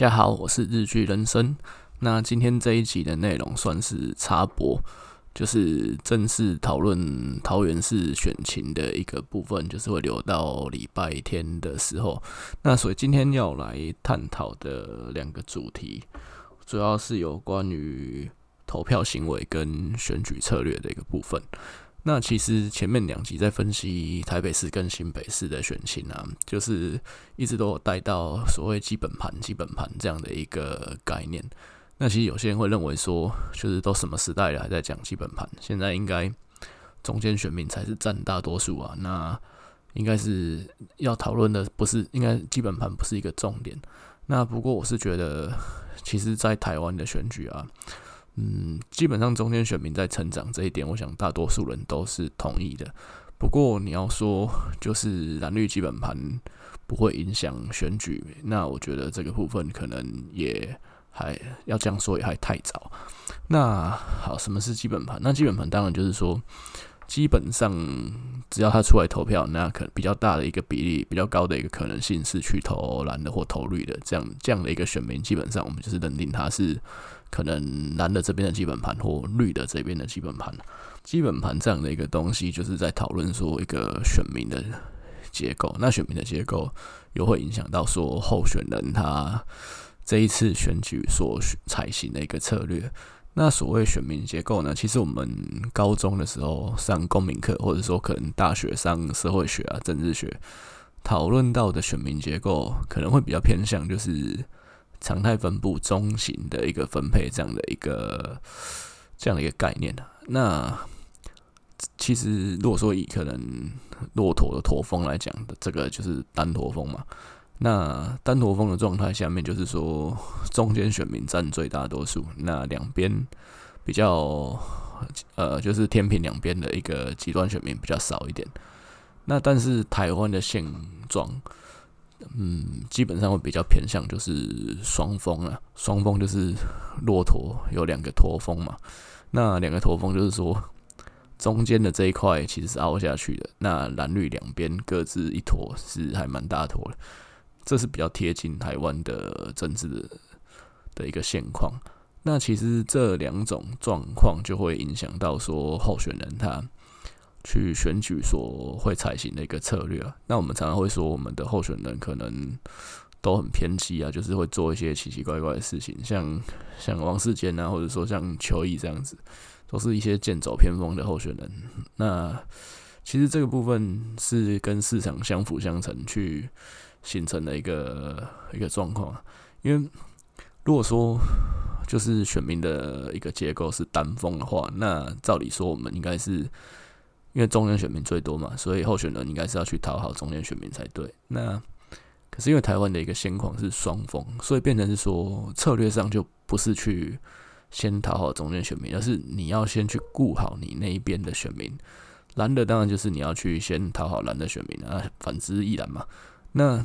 大家好，我是日剧人生。那今天这一集的内容算是插播，就是正式讨论桃园市选情的一个部分，就是会留到礼拜天的时候。那所以今天要来探讨的两个主题，主要是有关于投票行为跟选举策略的一个部分。那其实前面两集在分析台北市跟新北市的选情啊，就是一直都有带到所谓基本盘、基本盘这样的一个概念。那其实有些人会认为说，就是都什么时代了还在讲基本盘，现在应该中间选民才是占大多数啊。那应该是要讨论的不是应该基本盘不是一个重点。那不过我是觉得，其实，在台湾的选举啊。嗯，基本上中间选民在成长这一点，我想大多数人都是同意的。不过你要说就是蓝绿基本盘不会影响选举，那我觉得这个部分可能也还要这样说也还太早。那好，什么是基本盘？那基本盘当然就是说，基本上只要他出来投票，那可比较大的一个比例，比较高的一个可能性是去投蓝的或投绿的，这样这样的一个选民，基本上我们就是认定他是。可能蓝的这边的基本盘或绿的这边的基本盘，基本盘这样的一个东西，就是在讨论说一个选民的结构。那选民的结构又会影响到说候选人他这一次选举所采行的一个策略。那所谓选民结构呢，其实我们高中的时候上公民课，或者说可能大学上社会学啊、政治学讨论到的选民结构，可能会比较偏向就是。常态分布中型的一个分配，这样的一个这样的一个概念。那其实如果说以可能骆驼的驼峰来讲的，这个就是单驼峰嘛。那单驼峰的状态下面，就是说中间选民占最大多数，那两边比较呃，就是天平两边的一个极端选民比较少一点。那但是台湾的现状。嗯，基本上会比较偏向就是双峰啊，双峰就是骆驼有两个驼峰嘛，那两个驼峰就是说中间的这一块其实是凹下去的，那蓝绿两边各自一坨是还蛮大坨的，这是比较贴近台湾的政治的的一个现况。那其实这两种状况就会影响到说候选人他。去选举所会采行的一个策略啊，那我们常常会说，我们的候选人可能都很偏激啊，就是会做一些奇奇怪怪的事情，像像王世坚啊，或者说像邱毅这样子，都是一些剑走偏锋的候选人。那其实这个部分是跟市场相辅相成去形成的一个一个状况，因为如果说就是选民的一个结构是单峰的话，那照理说我们应该是。因为中间选民最多嘛，所以候选人应该是要去讨好中间选民才对。那可是因为台湾的一个现况是双峰，所以变成是说策略上就不是去先讨好中间选民，而是你要先去顾好你那一边的选民。蓝的当然就是你要去先讨好蓝的选民啊，反之亦然嘛。那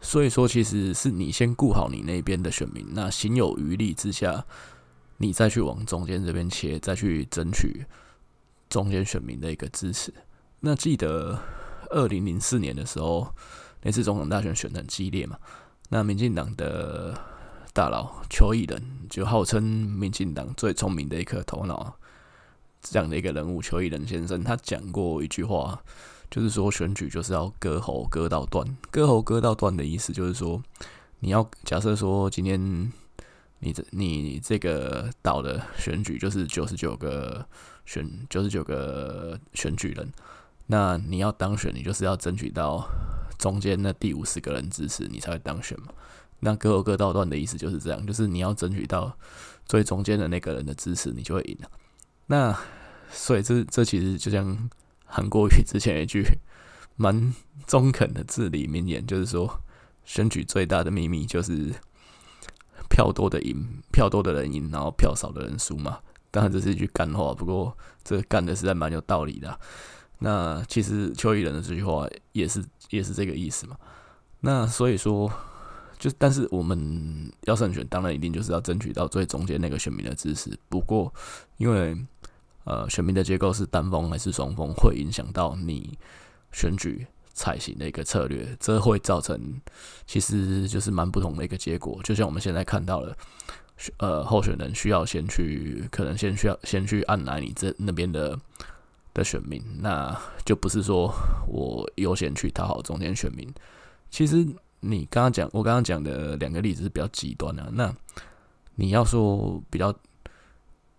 所以说，其实是你先顾好你那边的选民，那行有余力之下，你再去往中间这边切，再去争取。中间选民的一个支持。那记得二零零四年的时候，那次总统大选选得很激烈嘛。那民进党的大佬邱毅仁，就号称民进党最聪明的一颗头脑，这样的一个人物，邱毅仁先生，他讲过一句话，就是说选举就是要割喉割到断。割喉割到断的意思就是说，你要假设说今天你这你这个岛的选举就是九十九个。选九十九个选举人，那你要当选，你就是要争取到中间那第五十个人支持，你才会当选嘛。那各有各道断的意思就是这样，就是你要争取到最中间的那个人的支持，你就会赢了。那所以这这其实就像韩国瑜之前一句蛮中肯的至理名言，就是说选举最大的秘密就是票多的赢，票多的人赢，然后票少的人输嘛。当然这是一句干话，不过这干的实在蛮有道理的。那其实邱毅仁的这句话也是也是这个意思嘛。那所以说，就但是我们要胜选，当然一定就是要争取到最中间那个选民的支持。不过因为呃选民的结构是单峰还是双峰，会影响到你选举采行的一个策略，这会造成其实就是蛮不同的一个结果。就像我们现在看到了，呃，候选人需要先去，可能先需要先去按来你这那边的的选民，那就不是说我优先去讨好中间选民。其实你刚刚讲，我刚刚讲的两个例子是比较极端的。那你要说比较，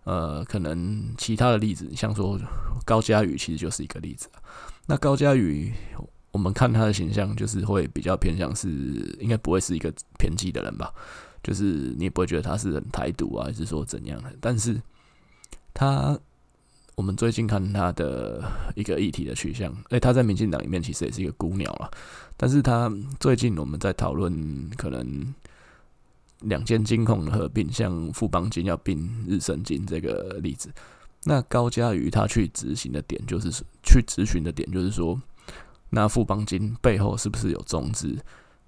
呃，可能其他的例子，像说高嘉宇，其实就是一个例子。那高嘉宇，我们看他的形象，就是会比较偏向是，应该不会是一个偏激的人吧？就是你也不会觉得他是很台独啊，还是说怎样的？但是他。我们最近看他的一个议题的取向，诶，他在民进党里面其实也是一个孤鸟啊。但是他最近我们在讨论可能两间金控的合并，像富邦金要并日盛金这个例子。那高嘉瑜他去执行的点，就是去质询的点，就是说，那富邦金背后是不是有中资？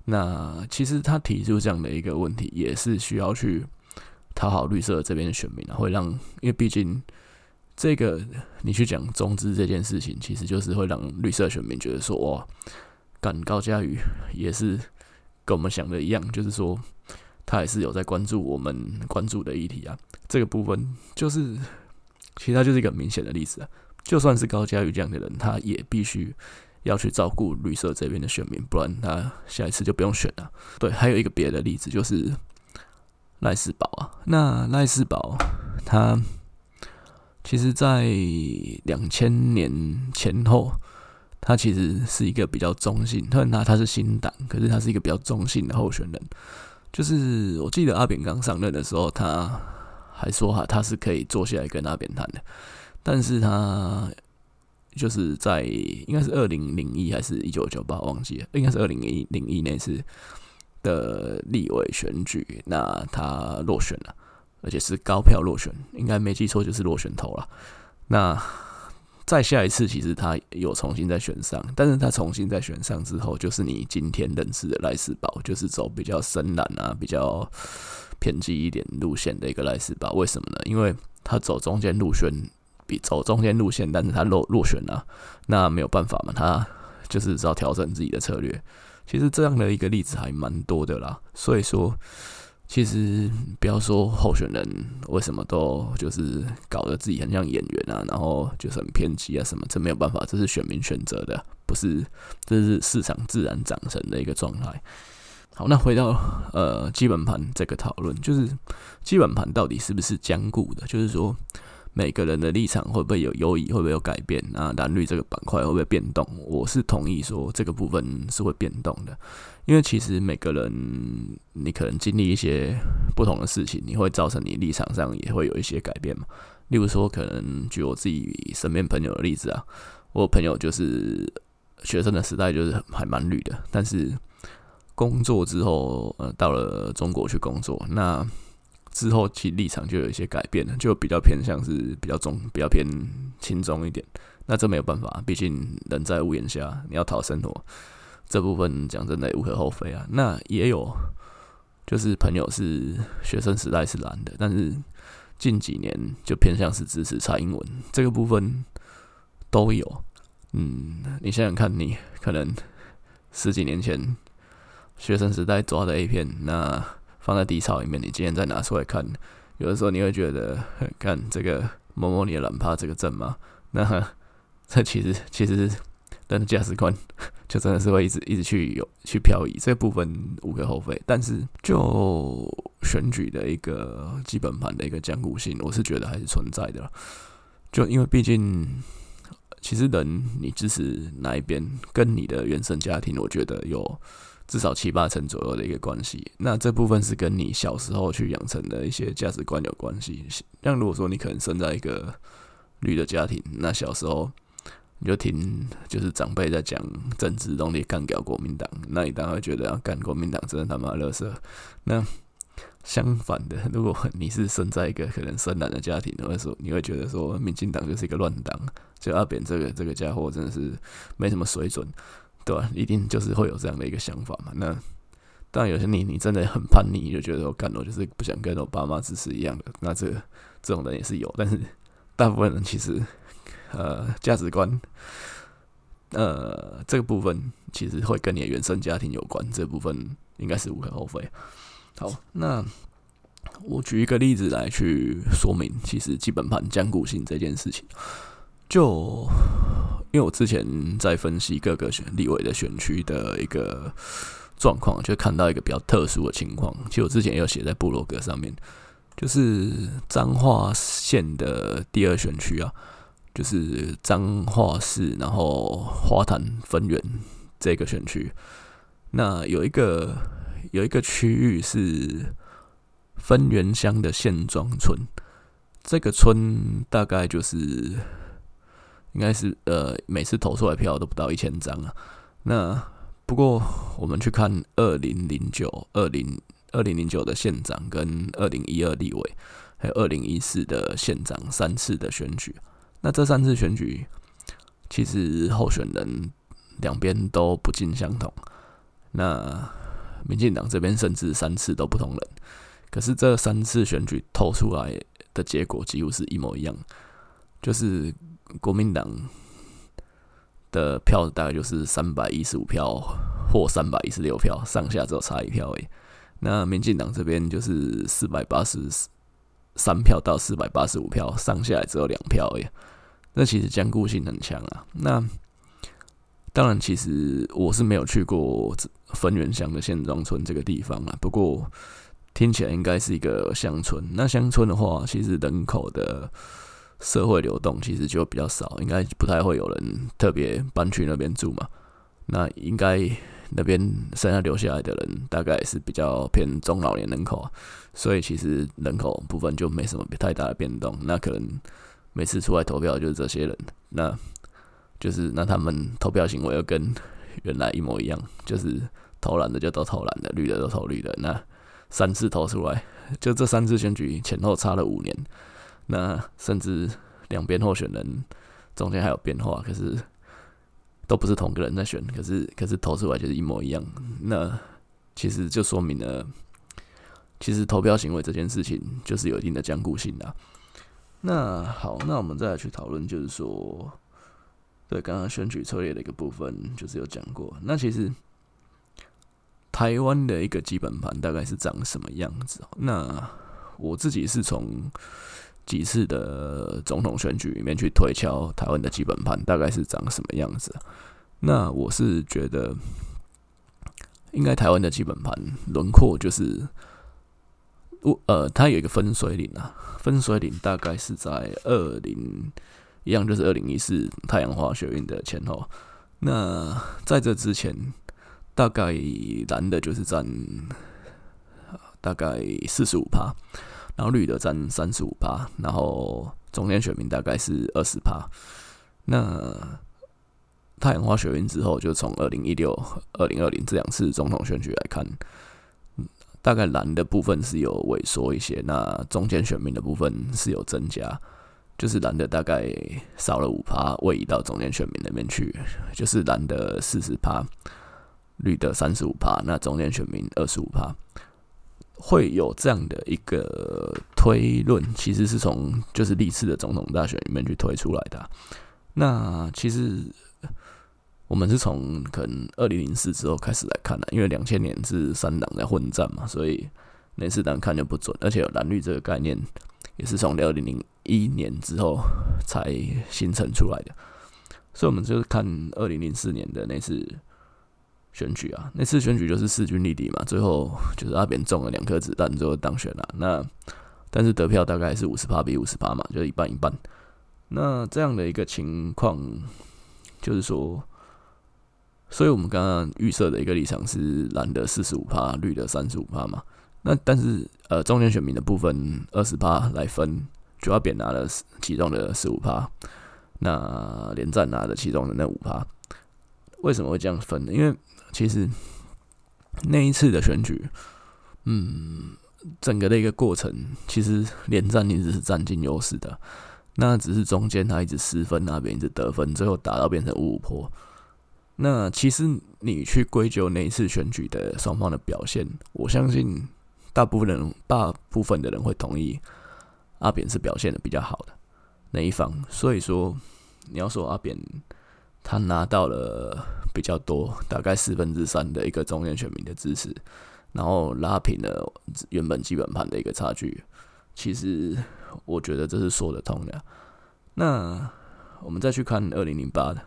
那其实他提出这样的一个问题，也是需要去讨好绿色这边的选民啊，会让因为毕竟。这个你去讲中资这件事情，其实就是会让绿色选民觉得说，哇，赶高嘉瑜也是跟我们想的一样，就是说他也是有在关注我们关注的议题啊。这个部分就是，其实他就是一个明显的例子啊。就算是高嘉瑜这样的人，他也必须要去照顾绿色这边的选民，不然他下一次就不用选了。对，还有一个别的例子就是赖士葆啊，那赖士葆他。其实，在两千年前后，他其实是一个比较中性。虽然他他是新党，可是他是一个比较中性的候选人。就是我记得阿扁刚上任的时候，他还说哈，他是可以坐下来跟阿扁谈的。但是他就是在应该是二零零一还是一九九八，忘记了，应该是二零零零一那次的立委选举，那他落选了。而且是高票落选，应该没记错就是落选头了。那再下一次，其实他有重新再选上，但是他重新再选上之后，就是你今天认识的赖士葆，就是走比较深蓝啊、比较偏激一点路线的一个赖士葆。为什么呢？因为他走中间路线，比走中间路线，但是他落落选了，那没有办法嘛，他就是只要调整自己的策略。其实这样的一个例子还蛮多的啦，所以说。其实不要说候选人为什么都就是搞得自己很像演员啊，然后就是很偏激啊什么，这没有办法，这是选民选择的，不是这是市场自然长成的一个状态。好，那回到呃基本盘这个讨论，就是基本盘到底是不是坚固的？就是说。每个人的立场会不会有优异，会不会有改变？那蓝绿这个板块会不会变动？我是同意说这个部分是会变动的，因为其实每个人你可能经历一些不同的事情，你会造成你立场上也会有一些改变嘛。例如说，可能举我自己身边朋友的例子啊，我朋友就是学生的时代就是还蛮绿的，但是工作之后，呃，到了中国去工作，那。之后其立场就有一些改变了，就比较偏向是比较中，比较偏轻中一点。那这没有办法，毕竟人在屋檐下，你要讨生活，这部分讲真的也无可厚非啊。那也有，就是朋友是学生时代是蓝的，但是近几年就偏向是支持蔡英文，这个部分都有。嗯，你想想看，你可能十几年前学生时代抓的 A 片，那。放在底槽里面，你今天再拿出来看，有的时候你会觉得，看这个摸摸你的懒趴这个证吗？那 这其实其实是人的价值观，就真的是会一直一直去有去漂移，这部分无可厚非。但是就选举的一个基本盘的一个坚固性，我是觉得还是存在的。就因为毕竟，其实人你支持哪一边，跟你的原生家庭，我觉得有。至少七八成左右的一个关系，那这部分是跟你小时候去养成的一些价值观有关系。像如果说你可能生在一个绿的家庭，那小时候你就听就是长辈在讲政治，动力干掉国民党，那你当然会觉得要干国民党真的他妈垃圾。那相反的，如果 你是生在一个可能深蓝的家庭，或者说你会觉得说民进党就是一个乱党，就阿扁这个这个家伙真的是没什么水准。对？一定就是会有这样的一个想法嘛。那当然，有些你你真的很叛逆，就觉得我干了就是不想跟我爸妈支持一样的。那这这种人也是有，但是大部分人其实呃价值观呃，这个部分其实会跟你的原生家庭有关，这部分应该是无可厚非。好，那我举一个例子来去说明，其实基本盘坚固性这件事情，就因为我之前在分析各个选立委的选区的一个状况，就看到一个比较特殊的情况。其实我之前有写在部落格上面，就是彰化县的第二选区啊，就是彰化市，然后花坛分园这个选区，那有一个。有一个区域是分园乡的县庄村，这个村大概就是应该是呃，每次投出来票都不到一千张啊。那不过我们去看二零零九、二零二零零九的县长跟二零一二立委，还有二零一四的县长三次的选举，那这三次选举其实候选人两边都不尽相同。那民进党这边甚至三次都不同人，可是这三次选举投出来的结果几乎是一模一样，就是国民党的票大概就是三百一十五票或三百一十六票，上下只有差一票而已。那民进党这边就是四百八十三票到四百八十五票，上下只有两票而已。那其实坚固性很强啊。那当然，其实我是没有去过分园乡的县庄村这个地方啊。不过听起来应该是一个乡村。那乡村的话，其实人口的社会流动其实就比较少，应该不太会有人特别搬去那边住嘛。那应该那边剩下留下来的人，大概是比较偏中老年人口，所以其实人口部分就没什么太大的变动。那可能每次出来投票就是这些人。那就是那他们投票行为又跟原来一模一样，就是投蓝的就都投蓝的，绿的都投绿的。那三次投出来，就这三次选举前后差了五年，那甚至两边候选人中间还有变化，可是都不是同个人在选，可是可是投出来就是一模一样。那其实就说明了，其实投票行为这件事情就是有一定的坚固性的。那好，那我们再来去讨论，就是说。对，刚刚选举策略的一个部分就是有讲过。那其实台湾的一个基本盘大概是长什么样子？那我自己是从几次的总统选举里面去推敲台湾的基本盘大概是长什么样子。那我是觉得，应该台湾的基本盘轮廓就是，我呃，它有一个分水岭啊，分水岭大概是在二零。一样就是二零一四太阳花学运的前后，那在这之前，大概蓝的就是占大概四十五趴，然后绿的占三十五趴，然后中间选民大概是二十趴。那太阳花学运之后，就从二零一六、二零二零这两次总统选举来看，大概蓝的部分是有萎缩一些，那中间选民的部分是有增加。就是蓝的大概少了五趴，位移到中间选民那边去，就是蓝的四十趴，绿的三十五趴，那中间选民二十五趴，会有这样的一个推论，其实是从就是历次的总统大选里面去推出来的。那其实我们是从可能二零零四之后开始来看的，因为两千年是三党在混战嘛，所以那次党看就不准，而且有蓝绿这个概念。也是从二零零一年之后才形成出来的，所以我们就是看二零零四年的那次选举啊，那次选举就是势均力敌嘛，最后就是阿扁中了两颗子弹，最后当选了。那但是得票大概是五十趴比五十趴嘛，就是一半一半。那这样的一个情况，就是说，所以我们刚刚预设的一个立场是蓝的四十五趴，绿的三十五趴嘛。那但是呃，中间选民的部分二十趴来分，就要扁拿了其中的十五趴，那连战拿了其中的那五趴。为什么会这样分呢？因为其实那一次的选举，嗯，整个的一个过程，其实连战一直是占尽优势的，那只是中间他一直失分，那边一直得分，最后打到变成五五破。那其实你去归咎那一次选举的双方的表现，我相信。大部分人，大部分的人会同意阿扁是表现的比较好的那一方，所以说你要说阿扁他拿到了比较多，大概四分之三的一个中间选民的支持，然后拉平了原本基本盘的一个差距。其实我觉得这是说得通的。那我们再去看二零零八的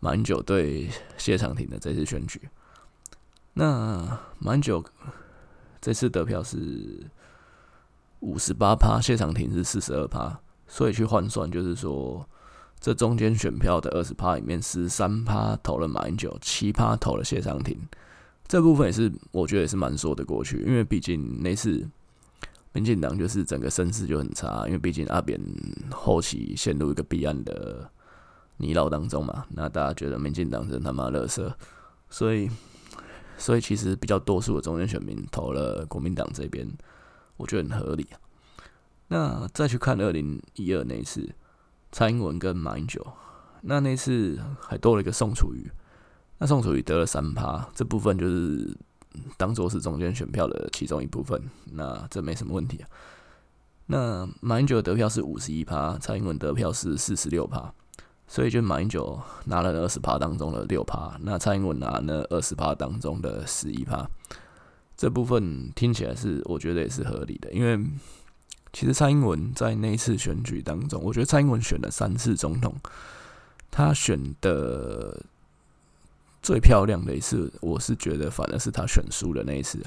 马英九对谢长廷的这次选举，那马英九这次得票是五十八趴，谢长廷是四十二趴，所以去换算就是说。这中间选票的二十趴里面，十三趴投了马英九，七趴投了谢长廷。这部分也是我觉得也是蛮说得过去，因为毕竟那次民进党就是整个声势就很差，因为毕竟阿扁后期陷入一个弊案的泥淖当中嘛，那大家觉得民进党真他妈乐色，所以所以其实比较多数的中间选民投了国民党这边，我觉得很合理啊。那再去看二零一二那一次。蔡英文跟马英九，那那次还多了一个宋楚瑜，那宋楚瑜得了三趴，这部分就是当做是中间选票的其中一部分，那这没什么问题啊。那马英九得票是五十一趴，蔡英文得票是四十六趴，所以就马英九拿了二十趴当中的六趴，那蔡英文拿了二十趴当中的十一趴，这部分听起来是我觉得也是合理的，因为。其实蔡英文在那一次选举当中，我觉得蔡英文选了三次总统，他选的最漂亮的一次，我是觉得反而是他选输的那一次，因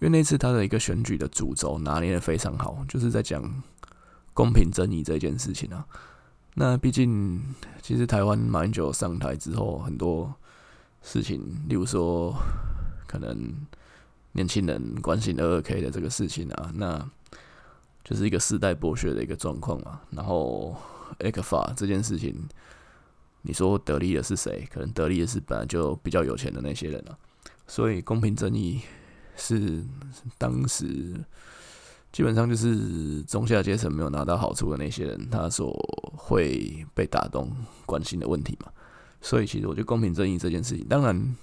为那次他的一个选举的主轴拿捏的非常好，就是在讲公平正义这件事情啊。那毕竟，其实台湾马英九上台之后，很多事情，例如说可能年轻人关心二二 K 的这个事情啊，那。就是一个世代剥削的一个状况嘛，然后 ECFA 这件事情，你说得利的是谁？可能得利的是本来就比较有钱的那些人啊。所以公平正义是当时基本上就是中下阶层没有拿到好处的那些人，他所会被打动关心的问题嘛。所以其实我觉得公平正义这件事情，当然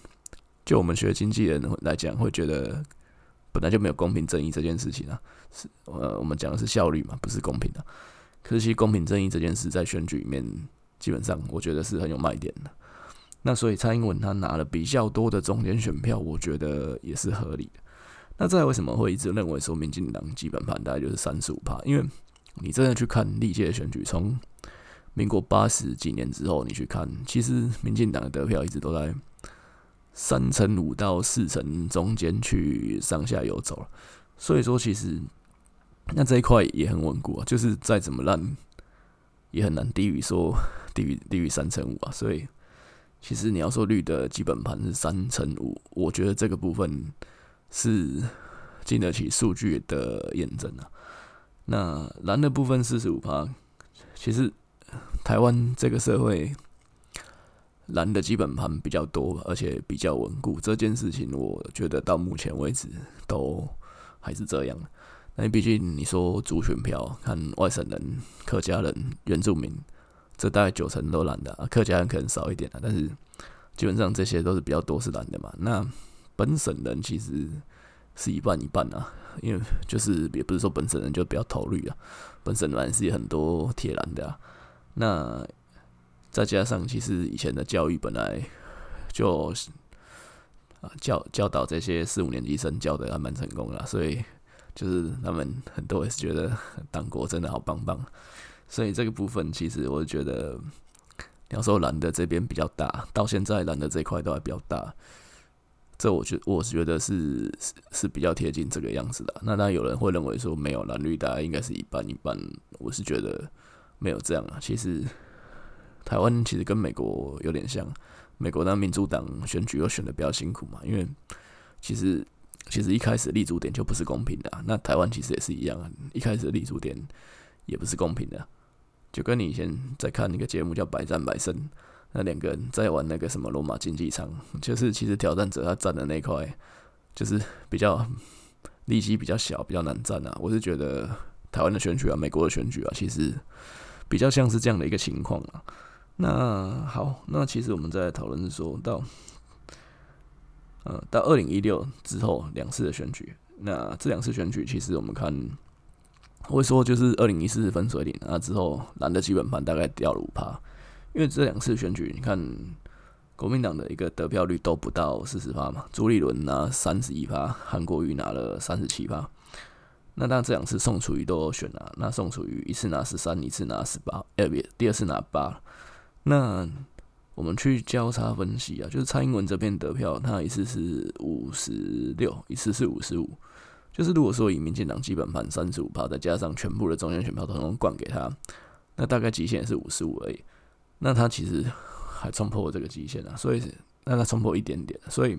就我们学经济人来讲，会觉得。本来就没有公平正义这件事情啊，是呃，我们讲的是效率嘛，不是公平的。可是其实公平正义这件事在选举里面，基本上我觉得是很有卖点的。那所以蔡英文他拿了比较多的中间选票，我觉得也是合理的。那再为什么会一直认为说民进党基本盘大概就是三十五趴？因为你真的去看历届的选举，从民国八十几年之后，你去看，其实民进党的得票一直都在。三成五到四成中间去上下游走了，所以说其实那这一块也很稳固啊，就是再怎么烂也很难低于说低于低于三成五啊，所以其实你要说绿的基本盘是三成五，我觉得这个部分是经得起数据的验证啊。那蓝的部分四十五趴，其实台湾这个社会。蓝的基本盘比较多，而且比较稳固。这件事情，我觉得到目前为止都还是这样。那毕竟你说主选票，看外省人、客家人、原住民，这大概九成都蓝的啊，客家人可能少一点啊，但是基本上这些都是比较多是蓝的嘛。那本省人其实是一半一半啊，因为就是也不是说本省人就比较投绿啊，本省人是很多铁蓝的啊。那再加上，其实以前的教育本来就啊教教导这些四五年级生教的还蛮成功的，所以就是他们很多也是觉得党国真的好棒棒。所以这个部分，其实我觉得，要说蓝的这边比较大，到现在蓝的这块都还比较大。这我觉我是觉得是是是比较贴近这个样子的。那那有人会认为说没有蓝绿大家应该是一半一半，我是觉得没有这样啊，其实。台湾其实跟美国有点像，美国那民主党选举又选的比较辛苦嘛，因为其实其实一开始立足点就不是公平的，那台湾其实也是一样，一开始立足点也不是公平的，就跟你以前在看那个节目叫《百战百胜》，那两个人在玩那个什么罗马竞技场，就是其实挑战者他站的那块就是比较力气比较小，比较难站啊。我是觉得台湾的选举啊，美国的选举啊，其实比较像是这样的一个情况啊。那好，那其实我们在讨论是说到，呃，到二零一六之后两次的选举，那这两次选举其实我们看，我会说就是二零一四分水岭，那之后蓝的基本盘大概掉了五趴，因为这两次选举，你看国民党的一个得票率都不到四十趴嘛，朱立伦拿三十一趴，韩国瑜拿了三十七趴。那当然这两次宋楚瑜都有选了，那宋楚瑜一次拿十三，一次拿十八，哎，别，第二次拿八。那我们去交叉分析啊，就是蔡英文这边得票，他一次是五十六，一次是五十五。就是如果说以民进党基本盘三十五趴，再加上全部的中间选票统统灌给他，那大概极限也是五十五而已。那他其实还冲破这个极限啊，所以那他冲破一点点，所以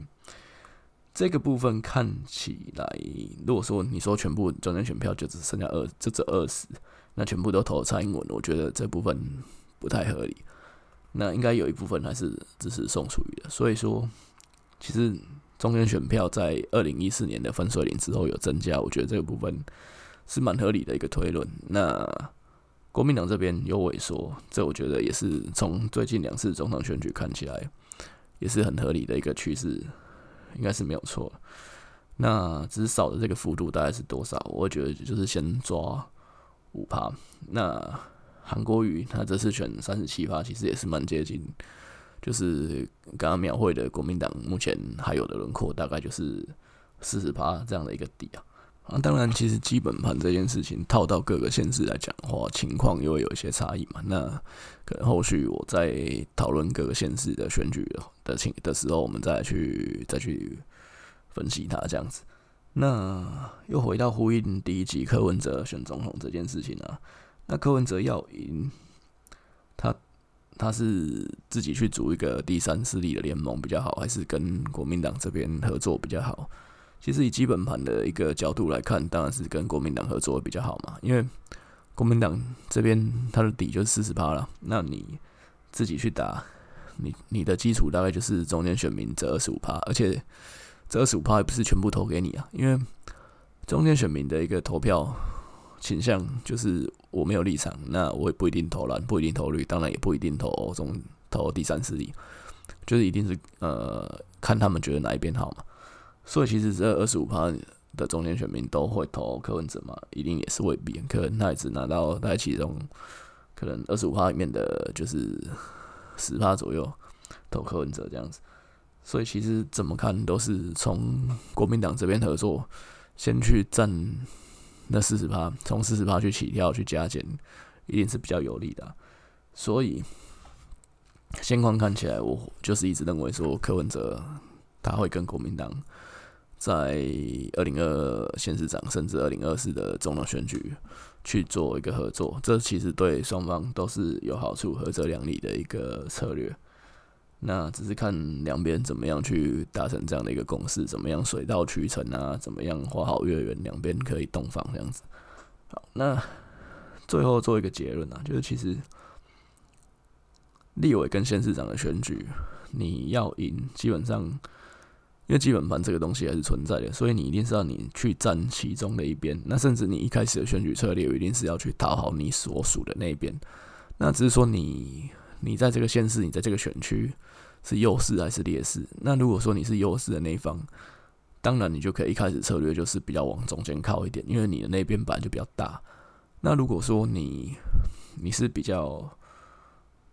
这个部分看起来，如果说你说全部中间选票就只剩下二，就只二十，那全部都投蔡英文，我觉得这部分不太合理。那应该有一部分还是支持宋楚瑜的，所以说，其实中间选票在二零一四年的分水岭之后有增加，我觉得这个部分是蛮合理的一个推论。那国民党这边有萎缩，这我觉得也是从最近两次总统选举看起来也是很合理的一个趋势，应该是没有错。那只是少的这个幅度大概是多少？我觉得就是先抓五趴。那韩国瑜他这次选三十七趴，其实也是蛮接近，就是刚刚描绘的国民党目前还有的轮廓，大概就是四十趴这样的一个底啊。啊，当然，其实基本盘这件事情套到各个县市来讲的话，情况又会有一些差异嘛。那可能后续我在讨论各个县市的选举的情的时候，我们再去再去分析它这样子。那又回到呼应第一集柯文哲选总统这件事情啊。那柯文哲要赢，他他是自己去组一个第三势力的联盟比较好，还是跟国民党这边合作比较好？其实以基本盘的一个角度来看，当然是跟国民党合作比较好嘛，因为国民党这边他的底就是四十趴了，那你自己去打，你你的基础大概就是中间选民这二十五趴，而且这二十五趴也不是全部投给你啊，因为中间选民的一个投票。倾向就是我没有立场，那我也不一定投蓝，不一定投绿，当然也不一定投中投第三势力，就是一定是呃看他们觉得哪一边好嘛。所以其实这二十五趴的中间选民都会投柯文哲嘛，一定也是未必，可能他也只拿到大概其中可能二十五趴里面的就是十趴左右投柯文哲这样子。所以其实怎么看都是从国民党这边合作，先去占。那四十趴，从四十趴去起跳去加减，一定是比较有利的。所以现况看起来，我就是一直认为说柯文哲他会跟国民党在二零二二县市长甚至二零二四的总统选举去做一个合作，这其实对双方都是有好处、合则两利的一个策略。那只是看两边怎么样去达成这样的一个共识，怎么样水到渠成啊？怎么样花好月圆，两边可以洞房这样子。好，那最后做一个结论啊，就是其实立委跟县市长的选举，你要赢，基本上因为基本盘这个东西还是存在的，所以你一定是要你去站其中的一边。那甚至你一开始的选举策略，一定是要去讨好你所属的那一边。那只是说你你在这个县市，你在这个选区。是优势还是劣势？那如果说你是优势的那一方，当然你就可以一开始策略就是比较往中间靠一点，因为你的那边本来就比较大。那如果说你你是比较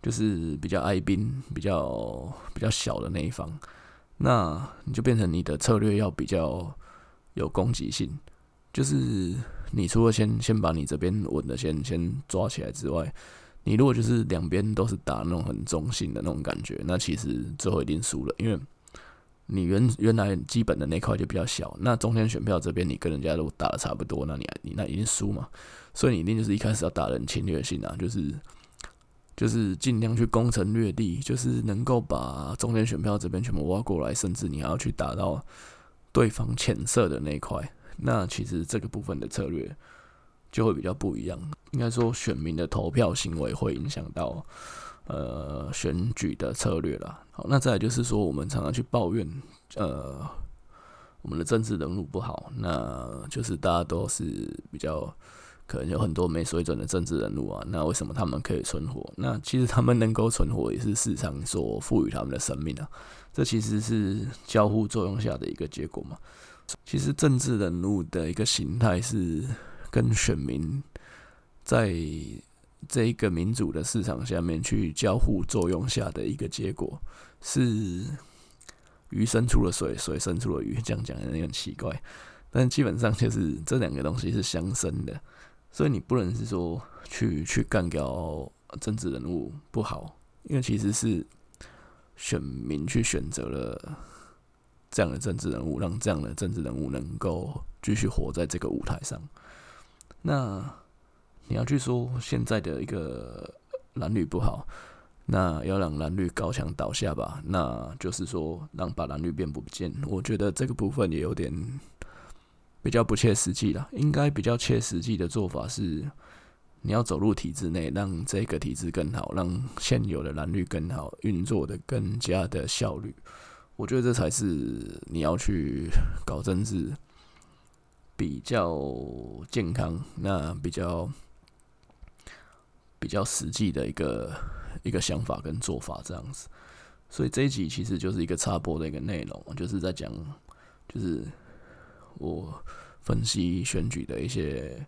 就是比较爱兵、比较比较小的那一方，那你就变成你的策略要比较有攻击性，就是你除了先先把你这边稳的先先抓起来之外。你如果就是两边都是打那种很中性的那种感觉，那其实最后一定输了，因为你原原来基本的那块就比较小，那中间选票这边你跟人家都打的差不多，那你你那一定输嘛，所以你一定就是一开始要打人侵略性啊，就是就是尽量去攻城略地，就是能够把中间选票这边全部挖过来，甚至你还要去打到对方浅色的那块，那其实这个部分的策略。就会比较不一样，应该说选民的投票行为会影响到呃选举的策略啦。好，那再来就是说，我们常常去抱怨呃我们的政治人物不好，那就是大家都是比较可能有很多没水准的政治人物啊。那为什么他们可以存活？那其实他们能够存活，也是市场所赋予他们的生命啊。这其实是交互作用下的一个结果嘛。其实政治人物的一个形态是。跟选民在这一个民主的市场下面去交互作用下的一个结果，是鱼生出了水，水生出了鱼，这样讲有点奇怪，但基本上就是这两个东西是相生的，所以你不能是说去去干掉政治人物不好，因为其实是选民去选择了这样的政治人物，让这样的政治人物能够继续活在这个舞台上，那。你要去说现在的一个蓝绿不好，那要让蓝绿高墙倒下吧？那就是说让把蓝绿变不见。我觉得这个部分也有点比较不切实际了。应该比较切实际的做法是，你要走入体制内，让这个体制更好，让现有的蓝绿更好运作的更加的效率。我觉得这才是你要去搞政治比较健康，那比较。比较实际的一个一个想法跟做法这样子，所以这一集其实就是一个插播的一个内容，就是在讲，就是我分析选举的一些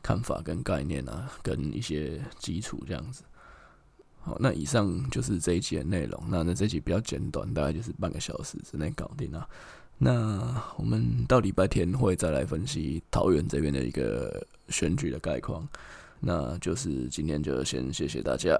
看法跟概念啊，跟一些基础这样子。好，那以上就是这一集的内容。那那这一集比较简短，大概就是半个小时之内搞定啊。那我们到礼拜天会再来分析桃园这边的一个选举的概况。那就是今天就先谢谢大家。